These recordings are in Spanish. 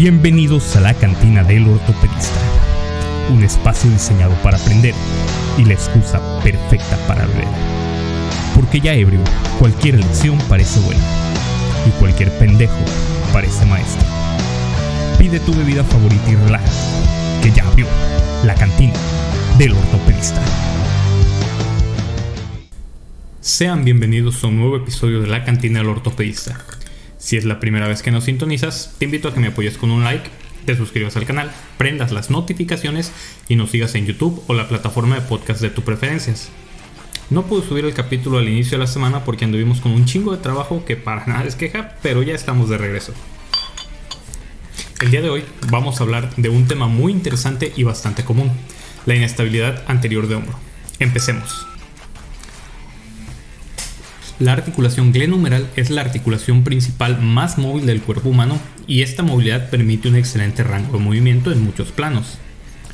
Bienvenidos a la cantina del ortopedista, un espacio diseñado para aprender y la excusa perfecta para beber. Porque ya ebrio, cualquier lección parece buena y cualquier pendejo parece maestro. Pide tu bebida favorita y relájate, que ya abrió la cantina del ortopedista. Sean bienvenidos a un nuevo episodio de la cantina del ortopedista. Si es la primera vez que nos sintonizas, te invito a que me apoyes con un like, te suscribas al canal, prendas las notificaciones y nos sigas en YouTube o la plataforma de podcast de tu preferencias. No pude subir el capítulo al inicio de la semana porque anduvimos con un chingo de trabajo que para nada es queja, pero ya estamos de regreso. El día de hoy vamos a hablar de un tema muy interesante y bastante común, la inestabilidad anterior de hombro. Empecemos. La articulación glenohumeral es la articulación principal más móvil del cuerpo humano y esta movilidad permite un excelente rango de movimiento en muchos planos.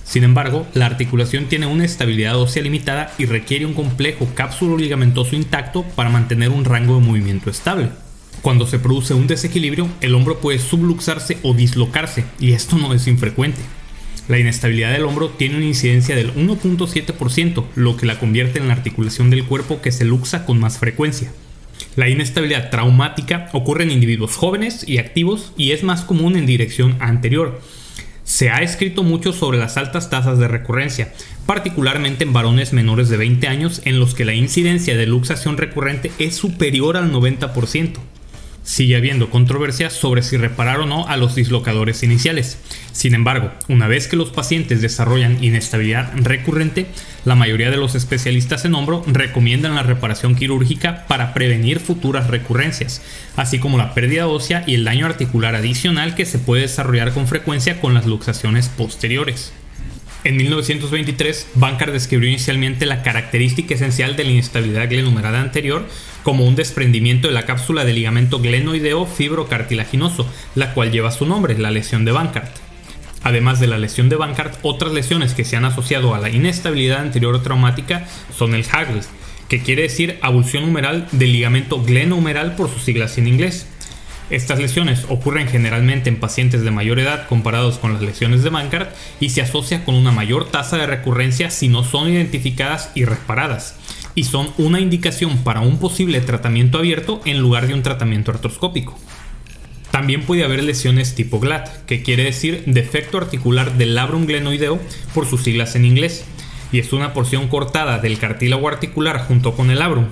Sin embargo, la articulación tiene una estabilidad ósea limitada y requiere un complejo cápsulo ligamentoso intacto para mantener un rango de movimiento estable. Cuando se produce un desequilibrio, el hombro puede subluxarse o dislocarse, y esto no es infrecuente. La inestabilidad del hombro tiene una incidencia del 1.7%, lo que la convierte en la articulación del cuerpo que se luxa con más frecuencia. La inestabilidad traumática ocurre en individuos jóvenes y activos y es más común en dirección anterior. Se ha escrito mucho sobre las altas tasas de recurrencia, particularmente en varones menores de 20 años en los que la incidencia de luxación recurrente es superior al 90% sigue habiendo controversia sobre si reparar o no a los dislocadores iniciales. Sin embargo, una vez que los pacientes desarrollan inestabilidad recurrente, la mayoría de los especialistas en hombro recomiendan la reparación quirúrgica para prevenir futuras recurrencias, así como la pérdida ósea y el daño articular adicional que se puede desarrollar con frecuencia con las luxaciones posteriores. En 1923, Bankart describió inicialmente la característica esencial de la inestabilidad glenumerada anterior como un desprendimiento de la cápsula de ligamento glenoideo fibrocartilaginoso, la cual lleva su nombre, la lesión de Bankart. Además de la lesión de Bankart, otras lesiones que se han asociado a la inestabilidad anterior traumática son el Hagel, que quiere decir abulsión humeral del ligamento glenohumeral por sus siglas en inglés, estas lesiones ocurren generalmente en pacientes de mayor edad comparados con las lesiones de Bankart y se asocia con una mayor tasa de recurrencia si no son identificadas y reparadas, y son una indicación para un posible tratamiento abierto en lugar de un tratamiento artroscópico. También puede haber lesiones tipo GLAT, que quiere decir defecto articular del labrum glenoideo por sus siglas en inglés, y es una porción cortada del cartílago articular junto con el labrum,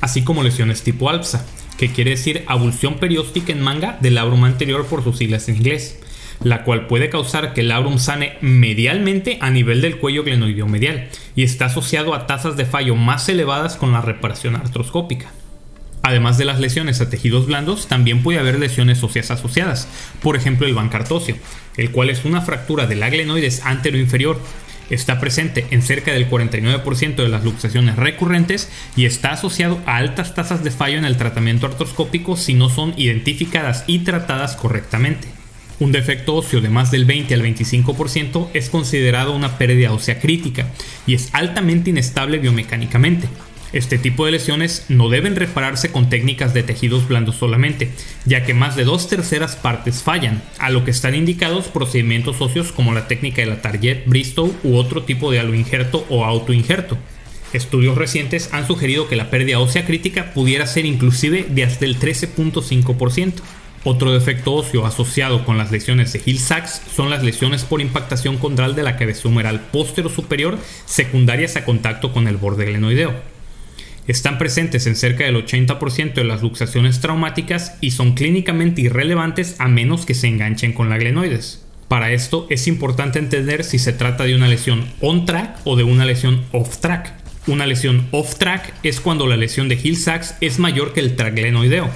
así como lesiones tipo ALPSA, que quiere decir abulsión perióstica en manga del labrum anterior por sus siglas en inglés, la cual puede causar que el labrum sane medialmente a nivel del cuello glenoideo medial y está asociado a tasas de fallo más elevadas con la reparación artroscópica. Además de las lesiones a tejidos blandos, también puede haber lesiones óseas asociadas, por ejemplo el bancartóseo, el cual es una fractura del glenoides inferior está presente en cerca del 49% de las luxaciones recurrentes y está asociado a altas tasas de fallo en el tratamiento artroscópico si no son identificadas y tratadas correctamente. Un defecto óseo de más del 20 al 25% es considerado una pérdida ósea crítica y es altamente inestable biomecánicamente. Este tipo de lesiones no deben repararse con técnicas de tejidos blandos solamente, ya que más de dos terceras partes fallan, a lo que están indicados procedimientos óseos como la técnica de la Target, Bristow u otro tipo de aloinjerto o autoinjerto. Estudios recientes han sugerido que la pérdida ósea crítica pudiera ser inclusive de hasta el 13.5%. Otro defecto óseo asociado con las lesiones de Hill-Sachs son las lesiones por impactación condral de la cabeza humeral póstero superior secundarias a contacto con el borde glenoideo están presentes en cerca del 80% de las luxaciones traumáticas y son clínicamente irrelevantes a menos que se enganchen con la glenoides. Para esto es importante entender si se trata de una lesión on-track o de una lesión off-track. Una lesión off-track es cuando la lesión de Hill-Sachs es mayor que el track glenoideo.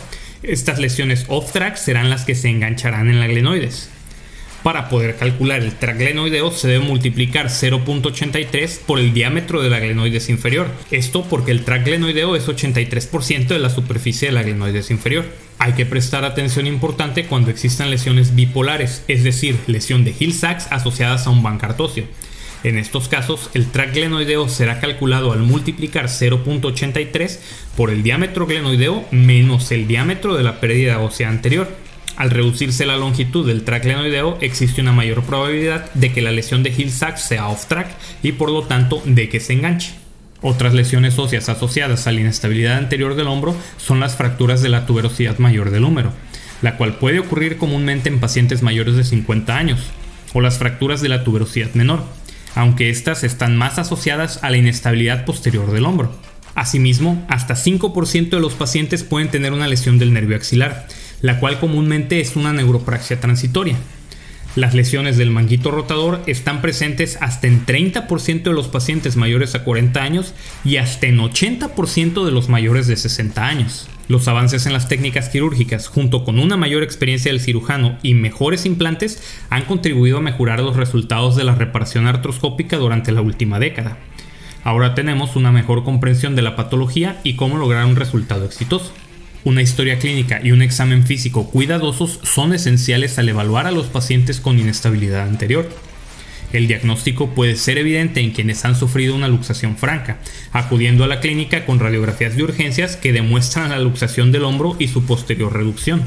Estas lesiones off-track serán las que se engancharán en la glenoides. Para poder calcular el glenoideo se debe multiplicar 0.83 por el diámetro de la glenoides inferior. Esto porque el glenoideo es 83% de la superficie de la glenoides inferior. Hay que prestar atención importante cuando existan lesiones bipolares, es decir, lesión de Hill-Sachs asociadas a un bancartóseo. En estos casos, el glenoideo será calculado al multiplicar 0.83 por el diámetro glenoideo menos el diámetro de la pérdida ósea anterior. Al reducirse la longitud del track glenoideo, existe una mayor probabilidad de que la lesión de Hill-Sachs sea off-track y por lo tanto de que se enganche. Otras lesiones óseas asociadas a la inestabilidad anterior del hombro son las fracturas de la tuberosidad mayor del húmero, la cual puede ocurrir comúnmente en pacientes mayores de 50 años, o las fracturas de la tuberosidad menor, aunque estas están más asociadas a la inestabilidad posterior del hombro. Asimismo, hasta 5% de los pacientes pueden tener una lesión del nervio axilar, la cual comúnmente es una neuropraxia transitoria. Las lesiones del manguito rotador están presentes hasta en 30% de los pacientes mayores a 40 años y hasta en 80% de los mayores de 60 años. Los avances en las técnicas quirúrgicas, junto con una mayor experiencia del cirujano y mejores implantes, han contribuido a mejorar los resultados de la reparación artroscópica durante la última década. Ahora tenemos una mejor comprensión de la patología y cómo lograr un resultado exitoso. Una historia clínica y un examen físico cuidadosos son esenciales al evaluar a los pacientes con inestabilidad anterior. El diagnóstico puede ser evidente en quienes han sufrido una luxación franca, acudiendo a la clínica con radiografías de urgencias que demuestran la luxación del hombro y su posterior reducción.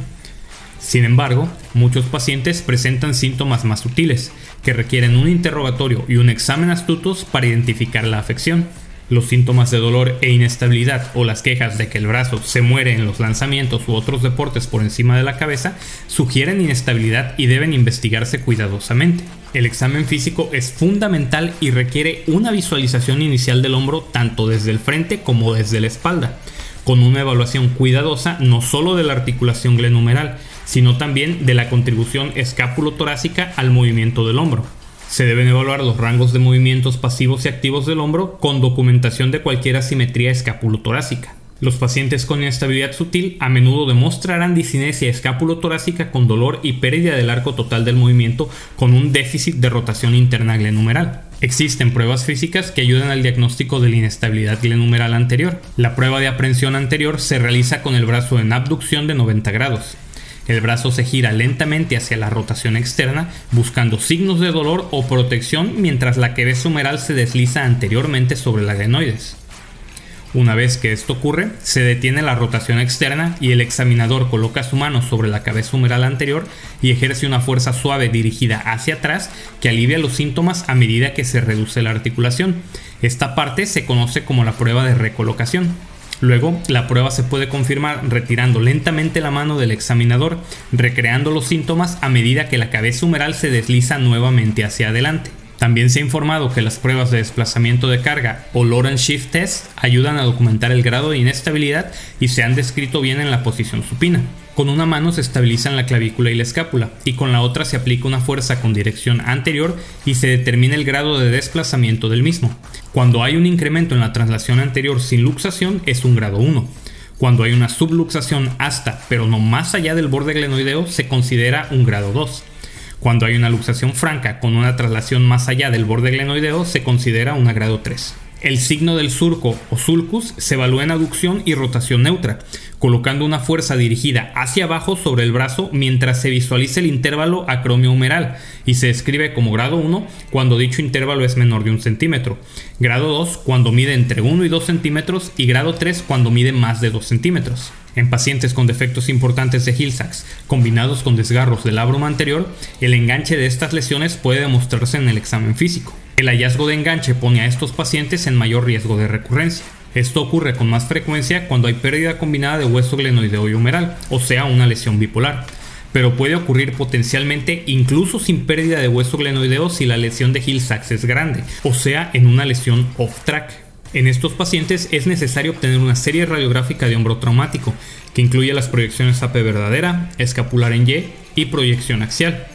Sin embargo, muchos pacientes presentan síntomas más sutiles, que requieren un interrogatorio y un examen astutos para identificar la afección. Los síntomas de dolor e inestabilidad o las quejas de que el brazo se muere en los lanzamientos u otros deportes por encima de la cabeza sugieren inestabilidad y deben investigarse cuidadosamente. El examen físico es fundamental y requiere una visualización inicial del hombro tanto desde el frente como desde la espalda, con una evaluación cuidadosa no solo de la articulación glenumeral, sino también de la contribución escápulo-torácica al movimiento del hombro. Se deben evaluar los rangos de movimientos pasivos y activos del hombro con documentación de cualquier asimetría escapulotorácica. Los pacientes con inestabilidad sutil a menudo demostrarán disinesia escápulo-torácica con dolor y pérdida del arco total del movimiento con un déficit de rotación interna glenumeral. Existen pruebas físicas que ayudan al diagnóstico de la inestabilidad glenumeral anterior. La prueba de aprensión anterior se realiza con el brazo en abducción de 90 grados. El brazo se gira lentamente hacia la rotación externa, buscando signos de dolor o protección mientras la cabeza humeral se desliza anteriormente sobre la adenoides. Una vez que esto ocurre, se detiene la rotación externa y el examinador coloca su mano sobre la cabeza humeral anterior y ejerce una fuerza suave dirigida hacia atrás que alivia los síntomas a medida que se reduce la articulación. Esta parte se conoce como la prueba de recolocación. Luego, la prueba se puede confirmar retirando lentamente la mano del examinador, recreando los síntomas a medida que la cabeza humeral se desliza nuevamente hacia adelante. También se ha informado que las pruebas de desplazamiento de carga o Lorentz Shift Test ayudan a documentar el grado de inestabilidad y se han descrito bien en la posición supina. Con una mano se estabilizan la clavícula y la escápula, y con la otra se aplica una fuerza con dirección anterior y se determina el grado de desplazamiento del mismo. Cuando hay un incremento en la traslación anterior sin luxación es un grado 1. Cuando hay una subluxación hasta, pero no más allá del borde glenoideo, se considera un grado 2. Cuando hay una luxación franca con una traslación más allá del borde glenoideo, se considera un grado 3. El signo del surco o sulcus se evalúa en aducción y rotación neutra, colocando una fuerza dirigida hacia abajo sobre el brazo mientras se visualiza el intervalo acromio-humeral y se describe como grado 1 cuando dicho intervalo es menor de un centímetro, grado 2 cuando mide entre 1 y 2 centímetros y grado 3 cuando mide más de 2 centímetros. En pacientes con defectos importantes de Hill-Sachs combinados con desgarros del labrum anterior, el enganche de estas lesiones puede demostrarse en el examen físico. El hallazgo de enganche pone a estos pacientes en mayor riesgo de recurrencia. Esto ocurre con más frecuencia cuando hay pérdida combinada de hueso glenoideo y humeral, o sea, una lesión bipolar. Pero puede ocurrir potencialmente incluso sin pérdida de hueso glenoideo si la lesión de Hill-Sachs es grande, o sea, en una lesión off-track. En estos pacientes es necesario obtener una serie radiográfica de hombro traumático, que incluye las proyecciones AP verdadera, escapular en Y y proyección axial.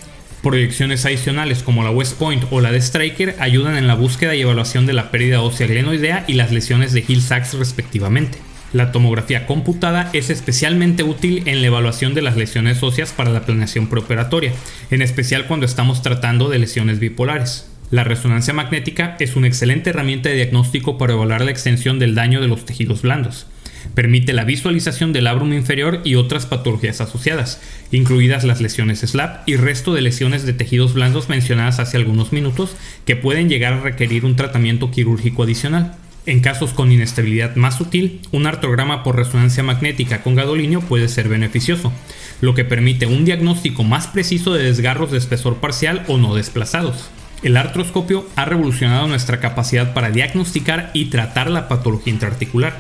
Proyecciones adicionales como la West Point o la de Striker ayudan en la búsqueda y evaluación de la pérdida ósea glenoidea y las lesiones de Hill-Sachs respectivamente. La tomografía computada es especialmente útil en la evaluación de las lesiones óseas para la planeación preoperatoria, en especial cuando estamos tratando de lesiones bipolares. La resonancia magnética es una excelente herramienta de diagnóstico para evaluar la extensión del daño de los tejidos blandos. Permite la visualización del labrum inferior y otras patologías asociadas, incluidas las lesiones SLAP y resto de lesiones de tejidos blandos mencionadas hace algunos minutos, que pueden llegar a requerir un tratamiento quirúrgico adicional. En casos con inestabilidad más sutil, un artrograma por resonancia magnética con gadolinio puede ser beneficioso, lo que permite un diagnóstico más preciso de desgarros de espesor parcial o no desplazados. El artroscopio ha revolucionado nuestra capacidad para diagnosticar y tratar la patología intraarticular.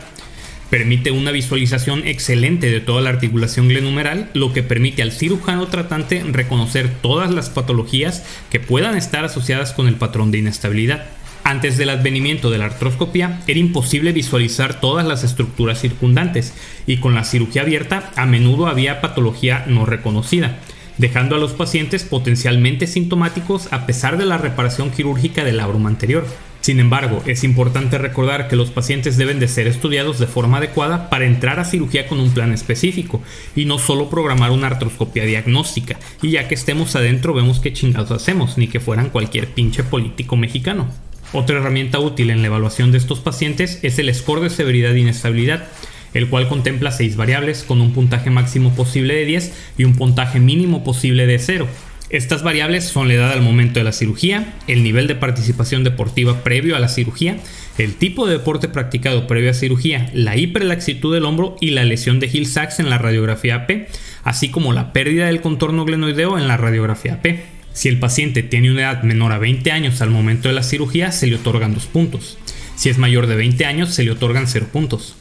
Permite una visualización excelente de toda la articulación glenumeral, lo que permite al cirujano tratante reconocer todas las patologías que puedan estar asociadas con el patrón de inestabilidad. Antes del advenimiento de la artroscopia era imposible visualizar todas las estructuras circundantes y con la cirugía abierta a menudo había patología no reconocida, dejando a los pacientes potencialmente sintomáticos a pesar de la reparación quirúrgica del labrum anterior. Sin embargo, es importante recordar que los pacientes deben de ser estudiados de forma adecuada para entrar a cirugía con un plan específico y no solo programar una artroscopia diagnóstica y ya que estemos adentro vemos qué chingados hacemos, ni que fueran cualquier pinche político mexicano. Otra herramienta útil en la evaluación de estos pacientes es el score de severidad e inestabilidad, el cual contempla seis variables con un puntaje máximo posible de 10 y un puntaje mínimo posible de 0. Estas variables son la edad al momento de la cirugía, el nivel de participación deportiva previo a la cirugía, el tipo de deporte practicado previo a cirugía, la hiperlaxitud del hombro y la lesión de Hill-Sachs en la radiografía AP, así como la pérdida del contorno glenoideo en la radiografía AP. Si el paciente tiene una edad menor a 20 años al momento de la cirugía, se le otorgan 2 puntos. Si es mayor de 20 años, se le otorgan 0 puntos.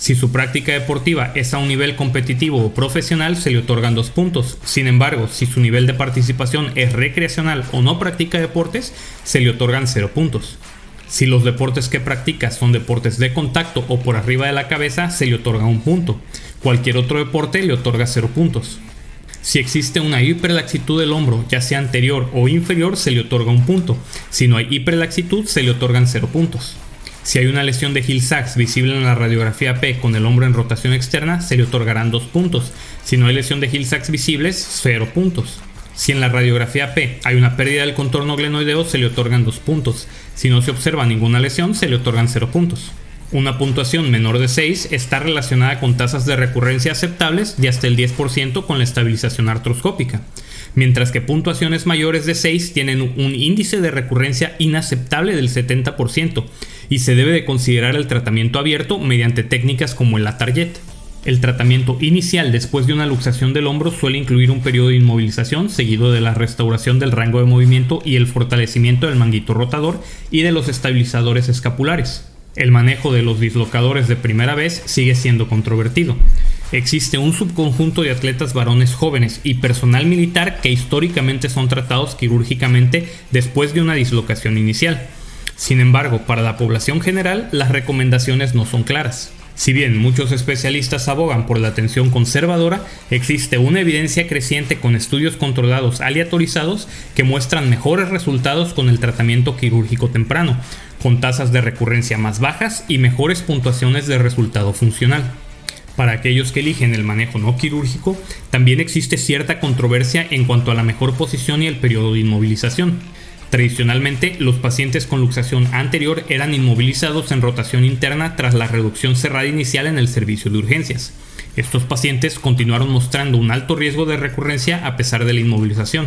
Si su práctica deportiva es a un nivel competitivo o profesional, se le otorgan 2 puntos. Sin embargo, si su nivel de participación es recreacional o no practica deportes, se le otorgan 0 puntos. Si los deportes que practica son deportes de contacto o por arriba de la cabeza, se le otorga un punto. Cualquier otro deporte le otorga 0 puntos. Si existe una hiperlaxitud del hombro, ya sea anterior o inferior, se le otorga un punto. Si no hay hiperlaxitud, se le otorgan 0 puntos. Si hay una lesión de Hill-Sachs visible en la radiografía P con el hombro en rotación externa, se le otorgarán 2 puntos. Si no hay lesión de Hill-Sachs visibles, 0 puntos. Si en la radiografía P hay una pérdida del contorno glenoideo, se le otorgan 2 puntos. Si no se observa ninguna lesión, se le otorgan 0 puntos. Una puntuación menor de 6 está relacionada con tasas de recurrencia aceptables de hasta el 10% con la estabilización artroscópica, mientras que puntuaciones mayores de 6 tienen un índice de recurrencia inaceptable del 70% y se debe de considerar el tratamiento abierto mediante técnicas como el Atarjet. El tratamiento inicial después de una luxación del hombro suele incluir un periodo de inmovilización seguido de la restauración del rango de movimiento y el fortalecimiento del manguito rotador y de los estabilizadores escapulares. El manejo de los dislocadores de primera vez sigue siendo controvertido. Existe un subconjunto de atletas varones jóvenes y personal militar que históricamente son tratados quirúrgicamente después de una dislocación inicial. Sin embargo, para la población general, las recomendaciones no son claras. Si bien muchos especialistas abogan por la atención conservadora, existe una evidencia creciente con estudios controlados aleatorizados que muestran mejores resultados con el tratamiento quirúrgico temprano, con tasas de recurrencia más bajas y mejores puntuaciones de resultado funcional. Para aquellos que eligen el manejo no quirúrgico, también existe cierta controversia en cuanto a la mejor posición y el periodo de inmovilización. Tradicionalmente, los pacientes con luxación anterior eran inmovilizados en rotación interna tras la reducción cerrada inicial en el servicio de urgencias. Estos pacientes continuaron mostrando un alto riesgo de recurrencia a pesar de la inmovilización,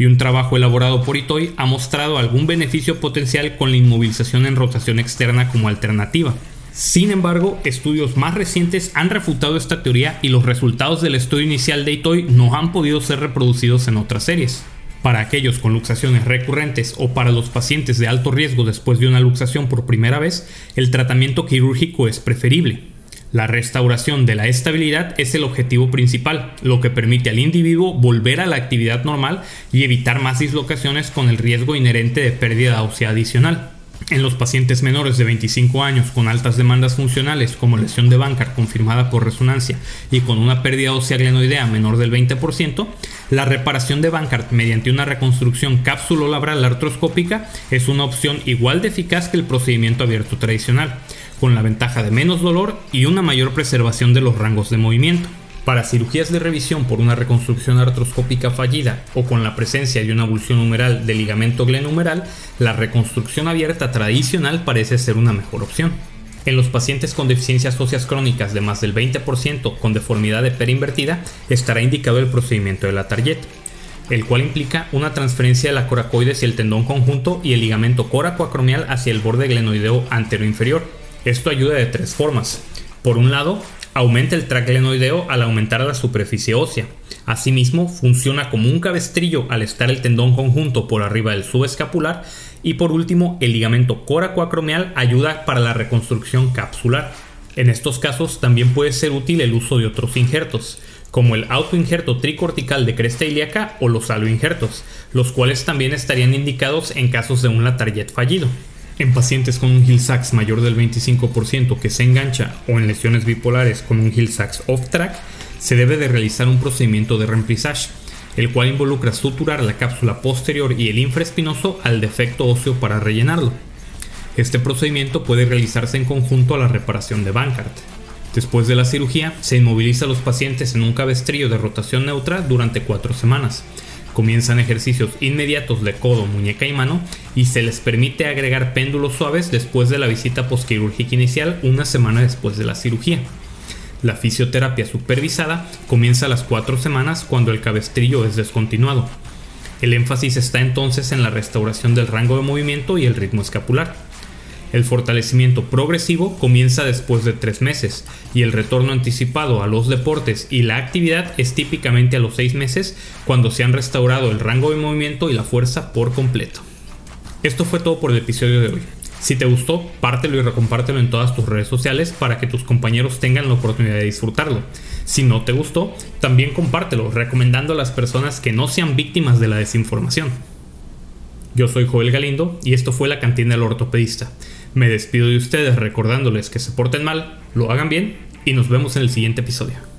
y un trabajo elaborado por Itoy ha mostrado algún beneficio potencial con la inmovilización en rotación externa como alternativa. Sin embargo, estudios más recientes han refutado esta teoría y los resultados del estudio inicial de Itoy no han podido ser reproducidos en otras series. Para aquellos con luxaciones recurrentes o para los pacientes de alto riesgo después de una luxación por primera vez, el tratamiento quirúrgico es preferible. La restauración de la estabilidad es el objetivo principal, lo que permite al individuo volver a la actividad normal y evitar más dislocaciones con el riesgo inherente de pérdida ósea adicional. En los pacientes menores de 25 años con altas demandas funcionales como lesión de Bankart confirmada por resonancia y con una pérdida ósea glenoidea menor del 20%, la reparación de Bankart mediante una reconstrucción cápsulo-labral artroscópica es una opción igual de eficaz que el procedimiento abierto tradicional, con la ventaja de menos dolor y una mayor preservación de los rangos de movimiento. Para cirugías de revisión por una reconstrucción artroscópica fallida o con la presencia de una abulsión humeral del ligamento glenumeral, la reconstrucción abierta tradicional parece ser una mejor opción. En los pacientes con deficiencias óseas crónicas de más del 20% con deformidad de perinvertida, estará indicado el procedimiento de la target, el cual implica una transferencia de la coracoides y el tendón conjunto y el ligamento coracoacromial hacia el borde glenoideo anteroinferior Esto ayuda de tres formas. Por un lado, aumenta el tract glenoideo al aumentar la superficie ósea. Asimismo, funciona como un cabestrillo al estar el tendón conjunto por arriba del subescapular. Y por último, el ligamento coracoacromial ayuda para la reconstrucción capsular. En estos casos también puede ser útil el uso de otros injertos, como el autoinjerto tricortical de cresta ilíaca o los aloinjertos, los cuales también estarían indicados en casos de un latarjet fallido. En pacientes con un Hill-Sachs mayor del 25% que se engancha o en lesiones bipolares con un Hill-Sachs off-track, se debe de realizar un procedimiento de remplissage, el cual involucra suturar la cápsula posterior y el infraespinoso al defecto óseo para rellenarlo. Este procedimiento puede realizarse en conjunto a la reparación de Bankart. Después de la cirugía, se inmoviliza a los pacientes en un cabestrillo de rotación neutra durante 4 semanas, Comienzan ejercicios inmediatos de codo, muñeca y mano y se les permite agregar péndulos suaves después de la visita postquirúrgica inicial una semana después de la cirugía. La fisioterapia supervisada comienza a las 4 semanas cuando el cabestrillo es descontinuado. El énfasis está entonces en la restauración del rango de movimiento y el ritmo escapular. El fortalecimiento progresivo comienza después de tres meses y el retorno anticipado a los deportes y la actividad es típicamente a los seis meses cuando se han restaurado el rango de movimiento y la fuerza por completo. Esto fue todo por el episodio de hoy. Si te gustó, pártelo y recompártelo en todas tus redes sociales para que tus compañeros tengan la oportunidad de disfrutarlo. Si no te gustó, también compártelo, recomendando a las personas que no sean víctimas de la desinformación. Yo soy Joel Galindo y esto fue la cantina del ortopedista. Me despido de ustedes recordándoles que se porten mal, lo hagan bien y nos vemos en el siguiente episodio.